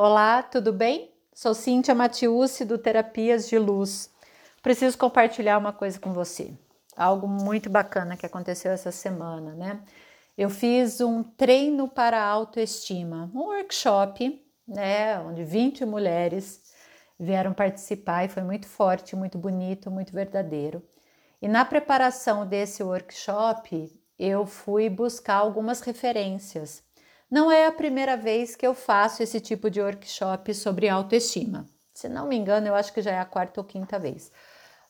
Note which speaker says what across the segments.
Speaker 1: Olá, tudo bem? Sou Cíntia Matiusi do Terapias de Luz. Preciso compartilhar uma coisa com você. Algo muito bacana que aconteceu essa semana, né? Eu fiz um treino para autoestima, um workshop, né, onde 20 mulheres vieram participar e foi muito forte, muito bonito, muito verdadeiro. E na preparação desse workshop, eu fui buscar algumas referências não é a primeira vez que eu faço esse tipo de workshop sobre autoestima. Se não me engano, eu acho que já é a quarta ou quinta vez.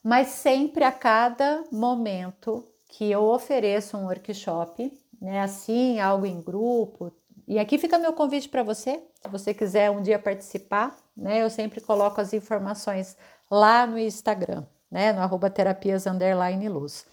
Speaker 1: Mas sempre a cada momento que eu ofereço um workshop, né, assim, algo em grupo, e aqui fica meu convite para você, se você quiser um dia participar, né, eu sempre coloco as informações lá no Instagram, né, no arroba terapias luz.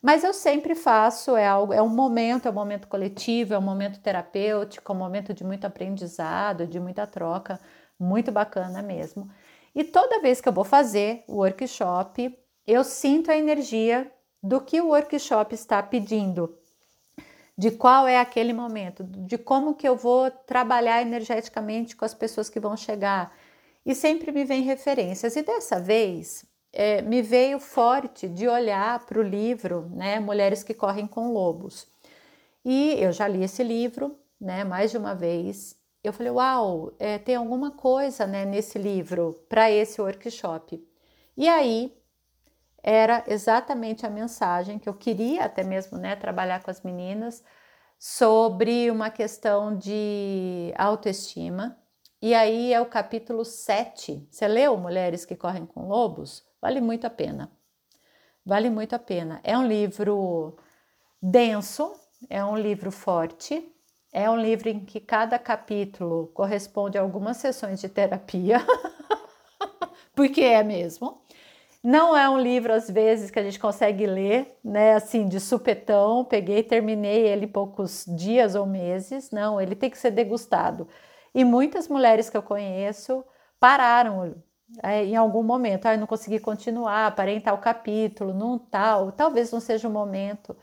Speaker 1: Mas eu sempre faço, é algo, é um momento, é um momento coletivo, é um momento terapêutico, é um momento de muito aprendizado, de muita troca, muito bacana mesmo. E toda vez que eu vou fazer o workshop, eu sinto a energia do que o workshop está pedindo, de qual é aquele momento, de como que eu vou trabalhar energeticamente com as pessoas que vão chegar. E sempre me vem referências. E dessa vez é, me veio forte de olhar para o livro, né, Mulheres que Correm com Lobos. E eu já li esse livro, né, mais de uma vez. Eu falei, uau, é, tem alguma coisa, né, nesse livro para esse workshop. E aí era exatamente a mensagem que eu queria até mesmo, né, trabalhar com as meninas sobre uma questão de autoestima. E aí é o capítulo 7. Você leu Mulheres que Correm com Lobos? Vale muito a pena. Vale muito a pena. É um livro denso, é um livro forte, é um livro em que cada capítulo corresponde a algumas sessões de terapia, porque é mesmo. Não é um livro, às vezes, que a gente consegue ler, né, assim, de supetão, peguei, terminei ele em poucos dias ou meses. Não, ele tem que ser degustado. E muitas mulheres que eu conheço pararam é, em algum momento, ah, eu não consegui continuar, parei em tal capítulo, num tal, talvez não seja o momento.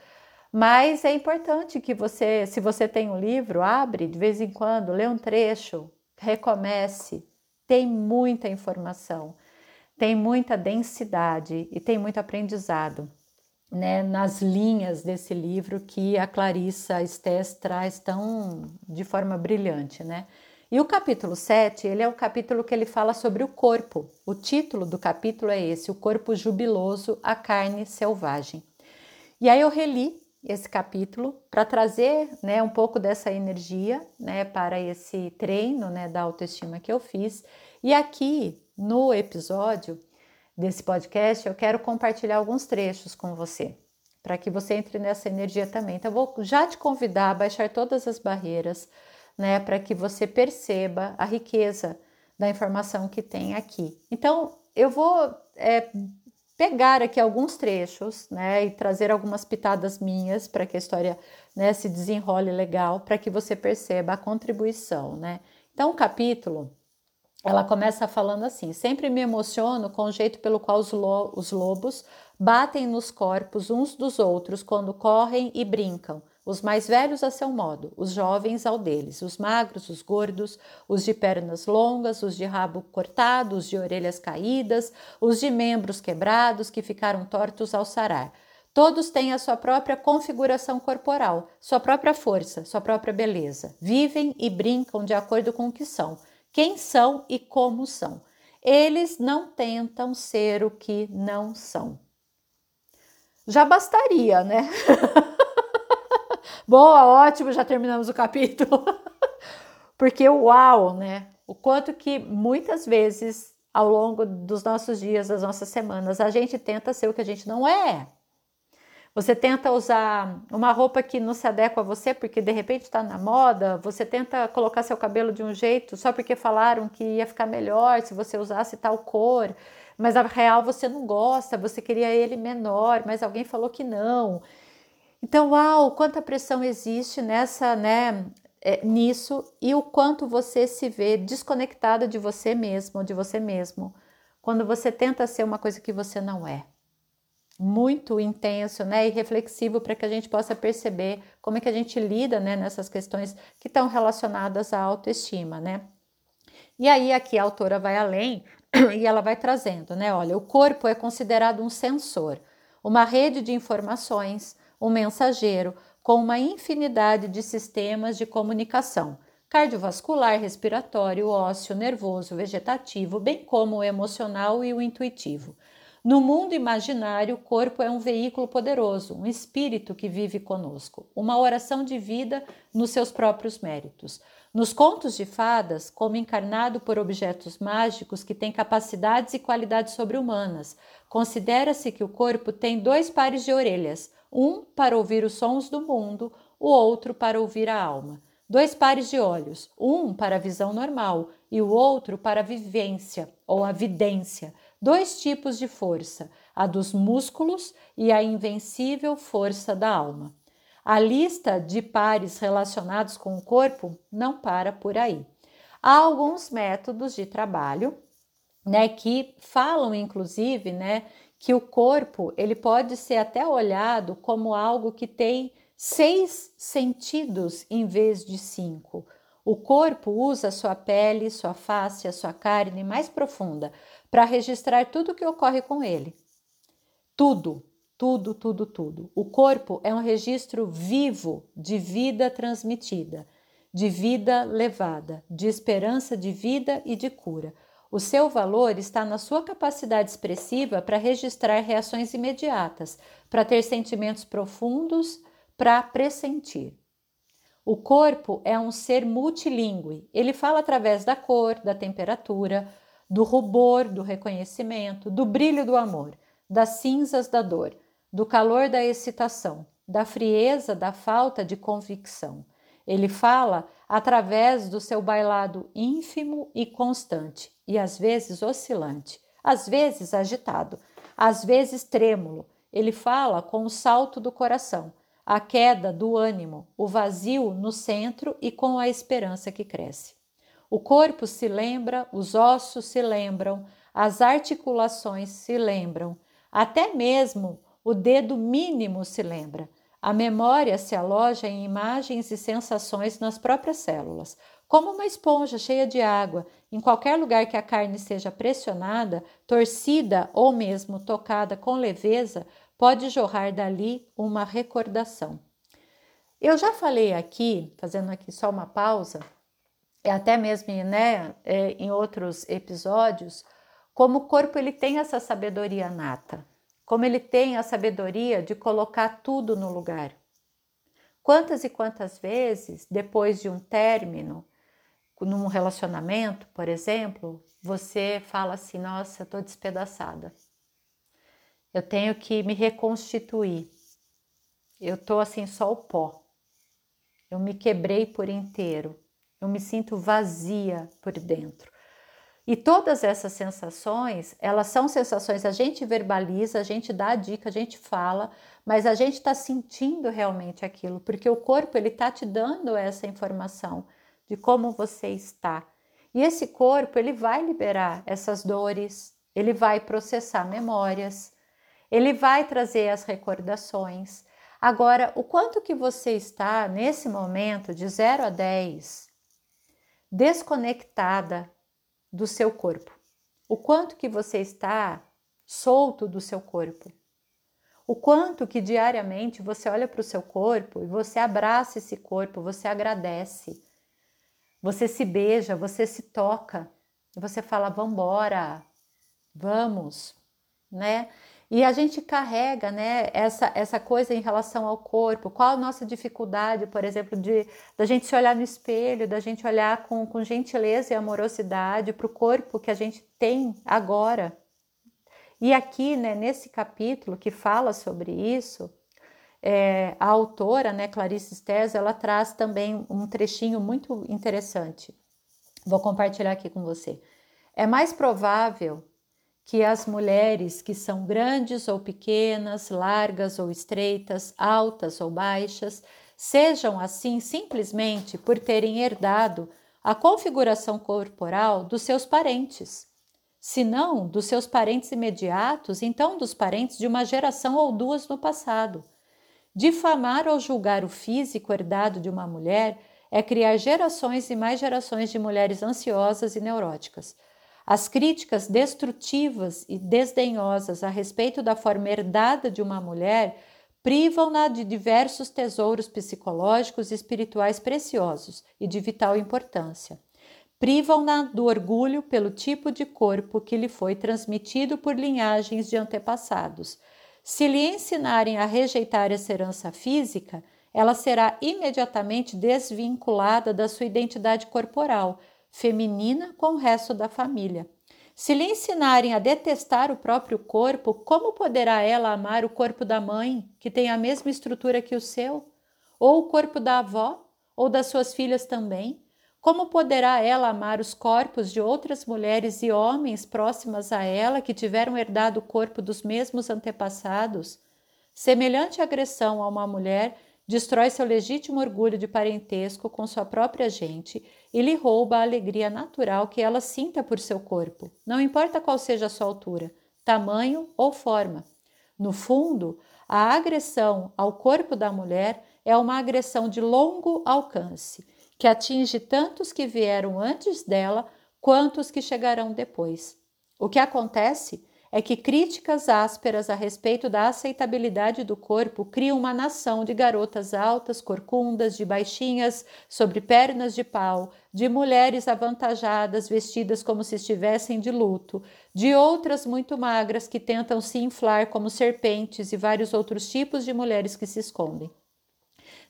Speaker 1: Mas é importante que você, se você tem um livro, abre de vez em quando, lê um trecho, recomece. Tem muita informação, tem muita densidade e tem muito aprendizado. Né, nas linhas desse livro que a Clarissa Estés traz tão de forma brilhante, né? E o capítulo 7, ele é o capítulo que ele fala sobre o corpo. O título do capítulo é esse, o corpo jubiloso, a carne selvagem. E aí eu reli esse capítulo para trazer, né, um pouco dessa energia, né, para esse treino, né, da autoestima que eu fiz. E aqui no episódio desse podcast, eu quero compartilhar alguns trechos com você, para que você entre nessa energia também. Então, eu vou já te convidar a baixar todas as barreiras, né, para que você perceba a riqueza da informação que tem aqui. Então, eu vou é, pegar aqui alguns trechos, né, e trazer algumas pitadas minhas para que a história, né, se desenrole legal, para que você perceba a contribuição, né. Então, o capítulo, ela começa falando assim: sempre me emociono com o jeito pelo qual os, lo os lobos batem nos corpos uns dos outros quando correm e brincam os mais velhos a seu modo, os jovens ao deles, os magros, os gordos, os de pernas longas, os de rabo cortado, os de orelhas caídas, os de membros quebrados que ficaram tortos ao sarar. Todos têm a sua própria configuração corporal, sua própria força, sua própria beleza. Vivem e brincam de acordo com o que são, quem são e como são. Eles não tentam ser o que não são. Já bastaria, né? Boa, ótimo, já terminamos o capítulo. Porque uau, né? O quanto que muitas vezes ao longo dos nossos dias, das nossas semanas, a gente tenta ser o que a gente não é. Você tenta usar uma roupa que não se adequa a você porque de repente está na moda, você tenta colocar seu cabelo de um jeito só porque falaram que ia ficar melhor se você usasse tal cor, mas a real você não gosta, você queria ele menor, mas alguém falou que não. Então, uau, quanta pressão existe nessa, né, é, nisso e o quanto você se vê desconectada de você mesmo, de você mesmo, quando você tenta ser uma coisa que você não é. Muito intenso, né, e reflexivo para que a gente possa perceber como é que a gente lida, né, nessas questões que estão relacionadas à autoestima, né? E aí aqui a autora vai além e ela vai trazendo, né? Olha, o corpo é considerado um sensor, uma rede de informações, um mensageiro com uma infinidade de sistemas de comunicação cardiovascular, respiratório, ósseo, nervoso, vegetativo, bem como o emocional e o intuitivo. No mundo imaginário, o corpo é um veículo poderoso, um espírito que vive conosco, uma oração de vida nos seus próprios méritos. Nos contos de fadas, como encarnado por objetos mágicos que têm capacidades e qualidades sobre-humanas, considera-se que o corpo tem dois pares de orelhas, um para ouvir os sons do mundo, o outro para ouvir a alma dois pares de olhos, um para a visão normal e o outro para a vivência ou a vidência, dois tipos de força, a dos músculos e a invencível força da alma. A lista de pares relacionados com o corpo não para por aí. Há alguns métodos de trabalho, né, que falam inclusive, né, que o corpo ele pode ser até olhado como algo que tem seis sentidos em vez de cinco. O corpo usa sua pele, sua face, a sua carne mais profunda para registrar tudo o que ocorre com ele. Tudo, tudo, tudo, tudo. O corpo é um registro vivo de vida transmitida, de vida levada, de esperança de vida e de cura. O seu valor está na sua capacidade expressiva para registrar reações imediatas, para ter sentimentos profundos para pressentir. O corpo é um ser multilingüe. Ele fala através da cor, da temperatura, do rubor, do reconhecimento, do brilho do amor, das cinzas da dor, do calor da excitação, da frieza da falta de convicção. Ele fala através do seu bailado ínfimo e constante, e às vezes oscilante, às vezes agitado, às vezes trêmulo. Ele fala com o salto do coração a queda do ânimo, o vazio no centro e com a esperança que cresce. O corpo se lembra, os ossos se lembram, as articulações se lembram, até mesmo o dedo mínimo se lembra. A memória se aloja em imagens e sensações nas próprias células, como uma esponja cheia de água. Em qualquer lugar que a carne seja pressionada, torcida ou mesmo tocada com leveza, pode jorrar dali uma recordação. Eu já falei aqui, fazendo aqui só uma pausa, e até mesmo né, é, em outros episódios, como o corpo ele tem essa sabedoria nata, como ele tem a sabedoria de colocar tudo no lugar. Quantas e quantas vezes, depois de um término, num relacionamento, por exemplo, você fala assim: Nossa, estou despedaçada. Eu tenho que me reconstituir. Eu tô assim só o pó. Eu me quebrei por inteiro. Eu me sinto vazia por dentro. E todas essas sensações, elas são sensações, a gente verbaliza, a gente dá a dica, a gente fala, mas a gente está sentindo realmente aquilo, porque o corpo ele está te dando essa informação de como você está. E esse corpo ele vai liberar essas dores, ele vai processar memórias, ele vai trazer as recordações. Agora, o quanto que você está nesse momento de 0 a 10 desconectada do seu corpo? O quanto que você está solto do seu corpo? O quanto que diariamente você olha para o seu corpo e você abraça esse corpo, você agradece, você se beija, você se toca, você fala, vambora, vamos, né? E a gente carrega né, essa, essa coisa em relação ao corpo. Qual a nossa dificuldade, por exemplo, de da gente se olhar no espelho, da gente olhar com, com gentileza e amorosidade para o corpo que a gente tem agora. E aqui, né, nesse capítulo que fala sobre isso, é, a autora, né, Clarice Stés, ela traz também um trechinho muito interessante. Vou compartilhar aqui com você. É mais provável que as mulheres que são grandes ou pequenas, largas ou estreitas, altas ou baixas, sejam assim simplesmente por terem herdado a configuração corporal dos seus parentes. Se não dos seus parentes imediatos, então dos parentes de uma geração ou duas no passado. Difamar ou julgar o físico herdado de uma mulher é criar gerações e mais gerações de mulheres ansiosas e neuróticas. As críticas destrutivas e desdenhosas a respeito da forma herdada de uma mulher privam-na de diversos tesouros psicológicos e espirituais preciosos e de vital importância. Privam-na do orgulho pelo tipo de corpo que lhe foi transmitido por linhagens de antepassados. Se lhe ensinarem a rejeitar essa herança física, ela será imediatamente desvinculada da sua identidade corporal, feminina, com o resto da família. Se lhe ensinarem a detestar o próprio corpo, como poderá ela amar o corpo da mãe, que tem a mesma estrutura que o seu? Ou o corpo da avó? Ou das suas filhas também? Como poderá ela amar os corpos de outras mulheres e homens próximas a ela que tiveram herdado o corpo dos mesmos antepassados? Semelhante agressão a uma mulher destrói seu legítimo orgulho de parentesco com sua própria gente e lhe rouba a alegria natural que ela sinta por seu corpo, não importa qual seja a sua altura, tamanho ou forma. No fundo, a agressão ao corpo da mulher é uma agressão de longo alcance, que atinge tanto os que vieram antes dela quanto os que chegarão depois. O que acontece é que críticas ásperas a respeito da aceitabilidade do corpo criam uma nação de garotas altas, corcundas, de baixinhas, sobre pernas de pau, de mulheres avantajadas, vestidas como se estivessem de luto, de outras muito magras que tentam se inflar como serpentes e vários outros tipos de mulheres que se escondem.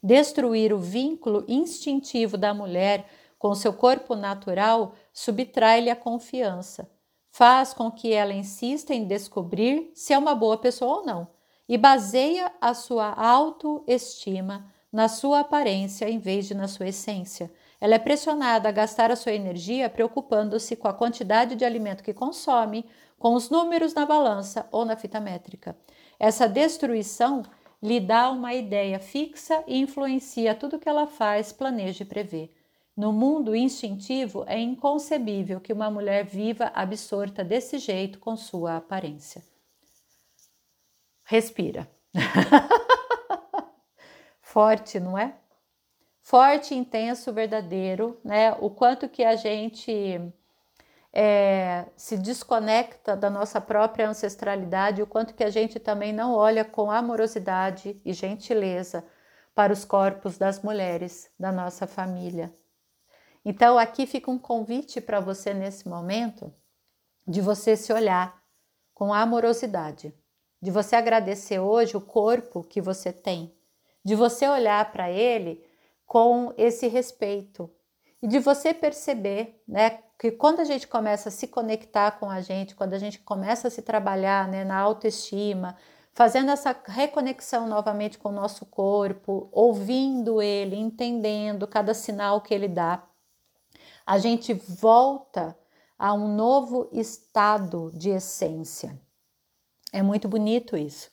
Speaker 1: Destruir o vínculo instintivo da mulher com seu corpo natural subtrai-lhe a confiança faz com que ela insista em descobrir se é uma boa pessoa ou não e baseia a sua autoestima na sua aparência em vez de na sua essência. Ela é pressionada a gastar a sua energia preocupando-se com a quantidade de alimento que consome, com os números na balança ou na fita métrica. Essa destruição lhe dá uma ideia fixa e influencia tudo que ela faz, planeja e prevê. No mundo instintivo, é inconcebível que uma mulher viva absorta desse jeito com sua aparência. Respira. Forte, não é? Forte, intenso, verdadeiro, né? O quanto que a gente é, se desconecta da nossa própria ancestralidade, o quanto que a gente também não olha com amorosidade e gentileza para os corpos das mulheres da nossa família, então, aqui fica um convite para você nesse momento de você se olhar com amorosidade, de você agradecer hoje o corpo que você tem, de você olhar para ele com esse respeito e de você perceber, né, que quando a gente começa a se conectar com a gente, quando a gente começa a se trabalhar, né, na autoestima, fazendo essa reconexão novamente com o nosso corpo, ouvindo ele, entendendo cada sinal que ele dá, a gente volta a um novo estado de essência. É muito bonito isso,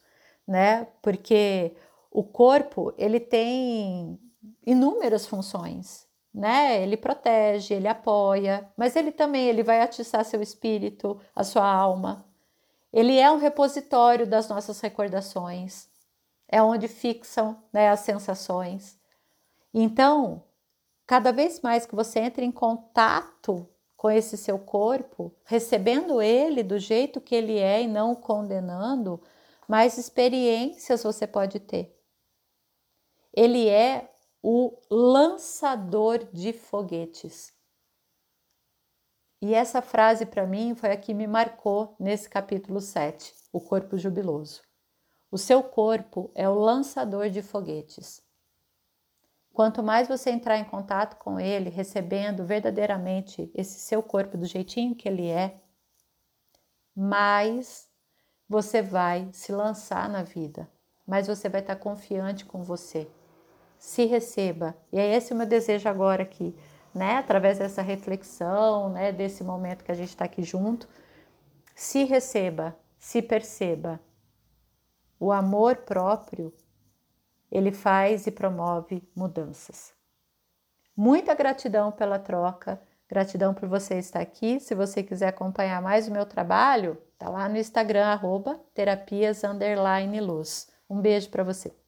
Speaker 1: né? Porque o corpo, ele tem inúmeras funções, né? Ele protege, ele apoia, mas ele também ele vai atiçar seu espírito, a sua alma. Ele é um repositório das nossas recordações, é onde fixam né, as sensações. Então, Cada vez mais que você entra em contato com esse seu corpo, recebendo ele do jeito que ele é e não o condenando, mais experiências você pode ter. Ele é o lançador de foguetes. E essa frase para mim foi a que me marcou nesse capítulo 7, o corpo jubiloso. O seu corpo é o lançador de foguetes. Quanto mais você entrar em contato com ele, recebendo verdadeiramente esse seu corpo do jeitinho que ele é, mais você vai se lançar na vida, mais você vai estar confiante com você. Se receba. E é esse o meu desejo agora aqui, né? Através dessa reflexão, né? Desse momento que a gente está aqui junto. Se receba, se perceba. O amor próprio ele faz e promove mudanças. Muita gratidão pela troca, gratidão por você estar aqui. Se você quiser acompanhar mais o meu trabalho, tá lá no Instagram, arroba terapias luz. Um beijo para você.